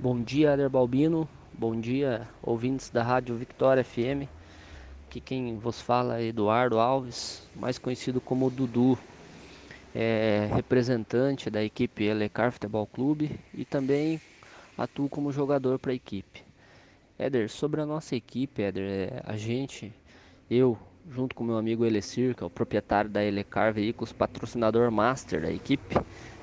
Bom dia, Ader Balbino. Bom dia, ouvintes da Rádio Victória FM. Aqui quem vos fala é Eduardo Alves, mais conhecido como Dudu. É representante da equipe Elecar Futebol Clube e também atuo como jogador para a equipe. Éder, sobre a nossa equipe, Éder, é, a gente, eu, junto com meu amigo Elecir, que é o proprietário da Elecar Veículos, patrocinador master da equipe,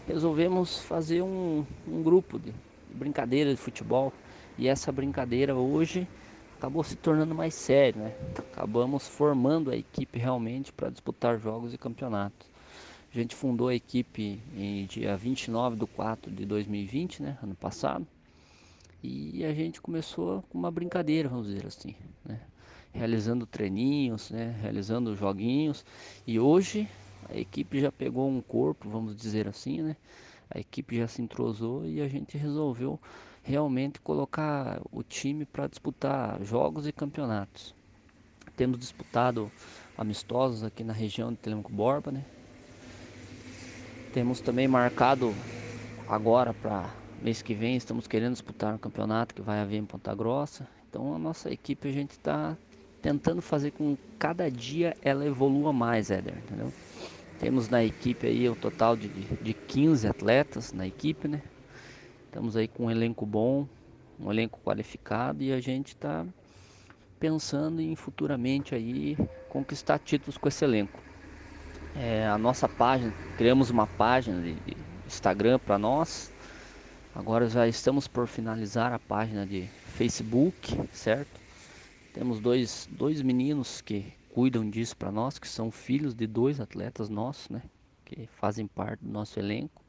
resolvemos fazer um, um grupo de brincadeira de futebol e essa brincadeira hoje acabou se tornando mais séria, né? Acabamos formando a equipe realmente para disputar jogos e campeonatos. A gente fundou a equipe em dia 29 de 4 de 2020, né? Ano passado. E a gente começou com uma brincadeira, vamos dizer assim, né? Realizando treininhos, né? Realizando joguinhos. E hoje a equipe já pegou um corpo, vamos dizer assim, né? A equipe já se entrosou e a gente resolveu realmente colocar o time para disputar jogos e campeonatos. Temos disputado amistosos aqui na região de Telemaco Borba, né? Temos também marcado agora para mês que vem, estamos querendo disputar um campeonato que vai haver em Ponta Grossa. Então a nossa equipe a gente está tentando fazer com que cada dia ela evolua mais, Éder, entendeu? Temos na equipe aí o total de, de 15 atletas na equipe, né? Estamos aí com um elenco bom, um elenco qualificado e a gente está pensando em futuramente aí conquistar títulos com esse elenco. É, a nossa página, criamos uma página de, de Instagram para nós. Agora já estamos por finalizar a página de Facebook, certo? Temos dois, dois meninos que cuidam disso para nós, que são filhos de dois atletas nossos, né? Que fazem parte do nosso elenco.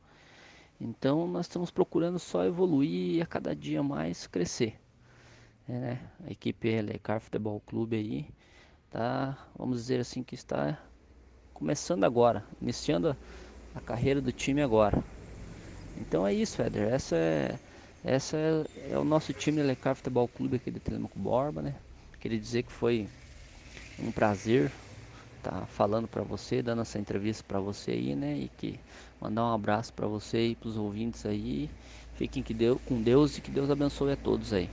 Então nós estamos procurando só evoluir e a cada dia mais crescer. É, né? A equipe Elecar Futebol Clube aí tá, vamos dizer assim, que está começando agora, iniciando a, carreira do time agora. Então é isso, Éder. Essa é, essa é, é o nosso time Elecar Futebol Clube aqui de Telemaco Borba, né? Queria dizer que foi um prazer estar tá falando para você, dando essa entrevista para você aí, né? E que mandar um abraço para você e para os ouvintes aí. Fiquem que Deus, com Deus e que Deus abençoe a todos aí.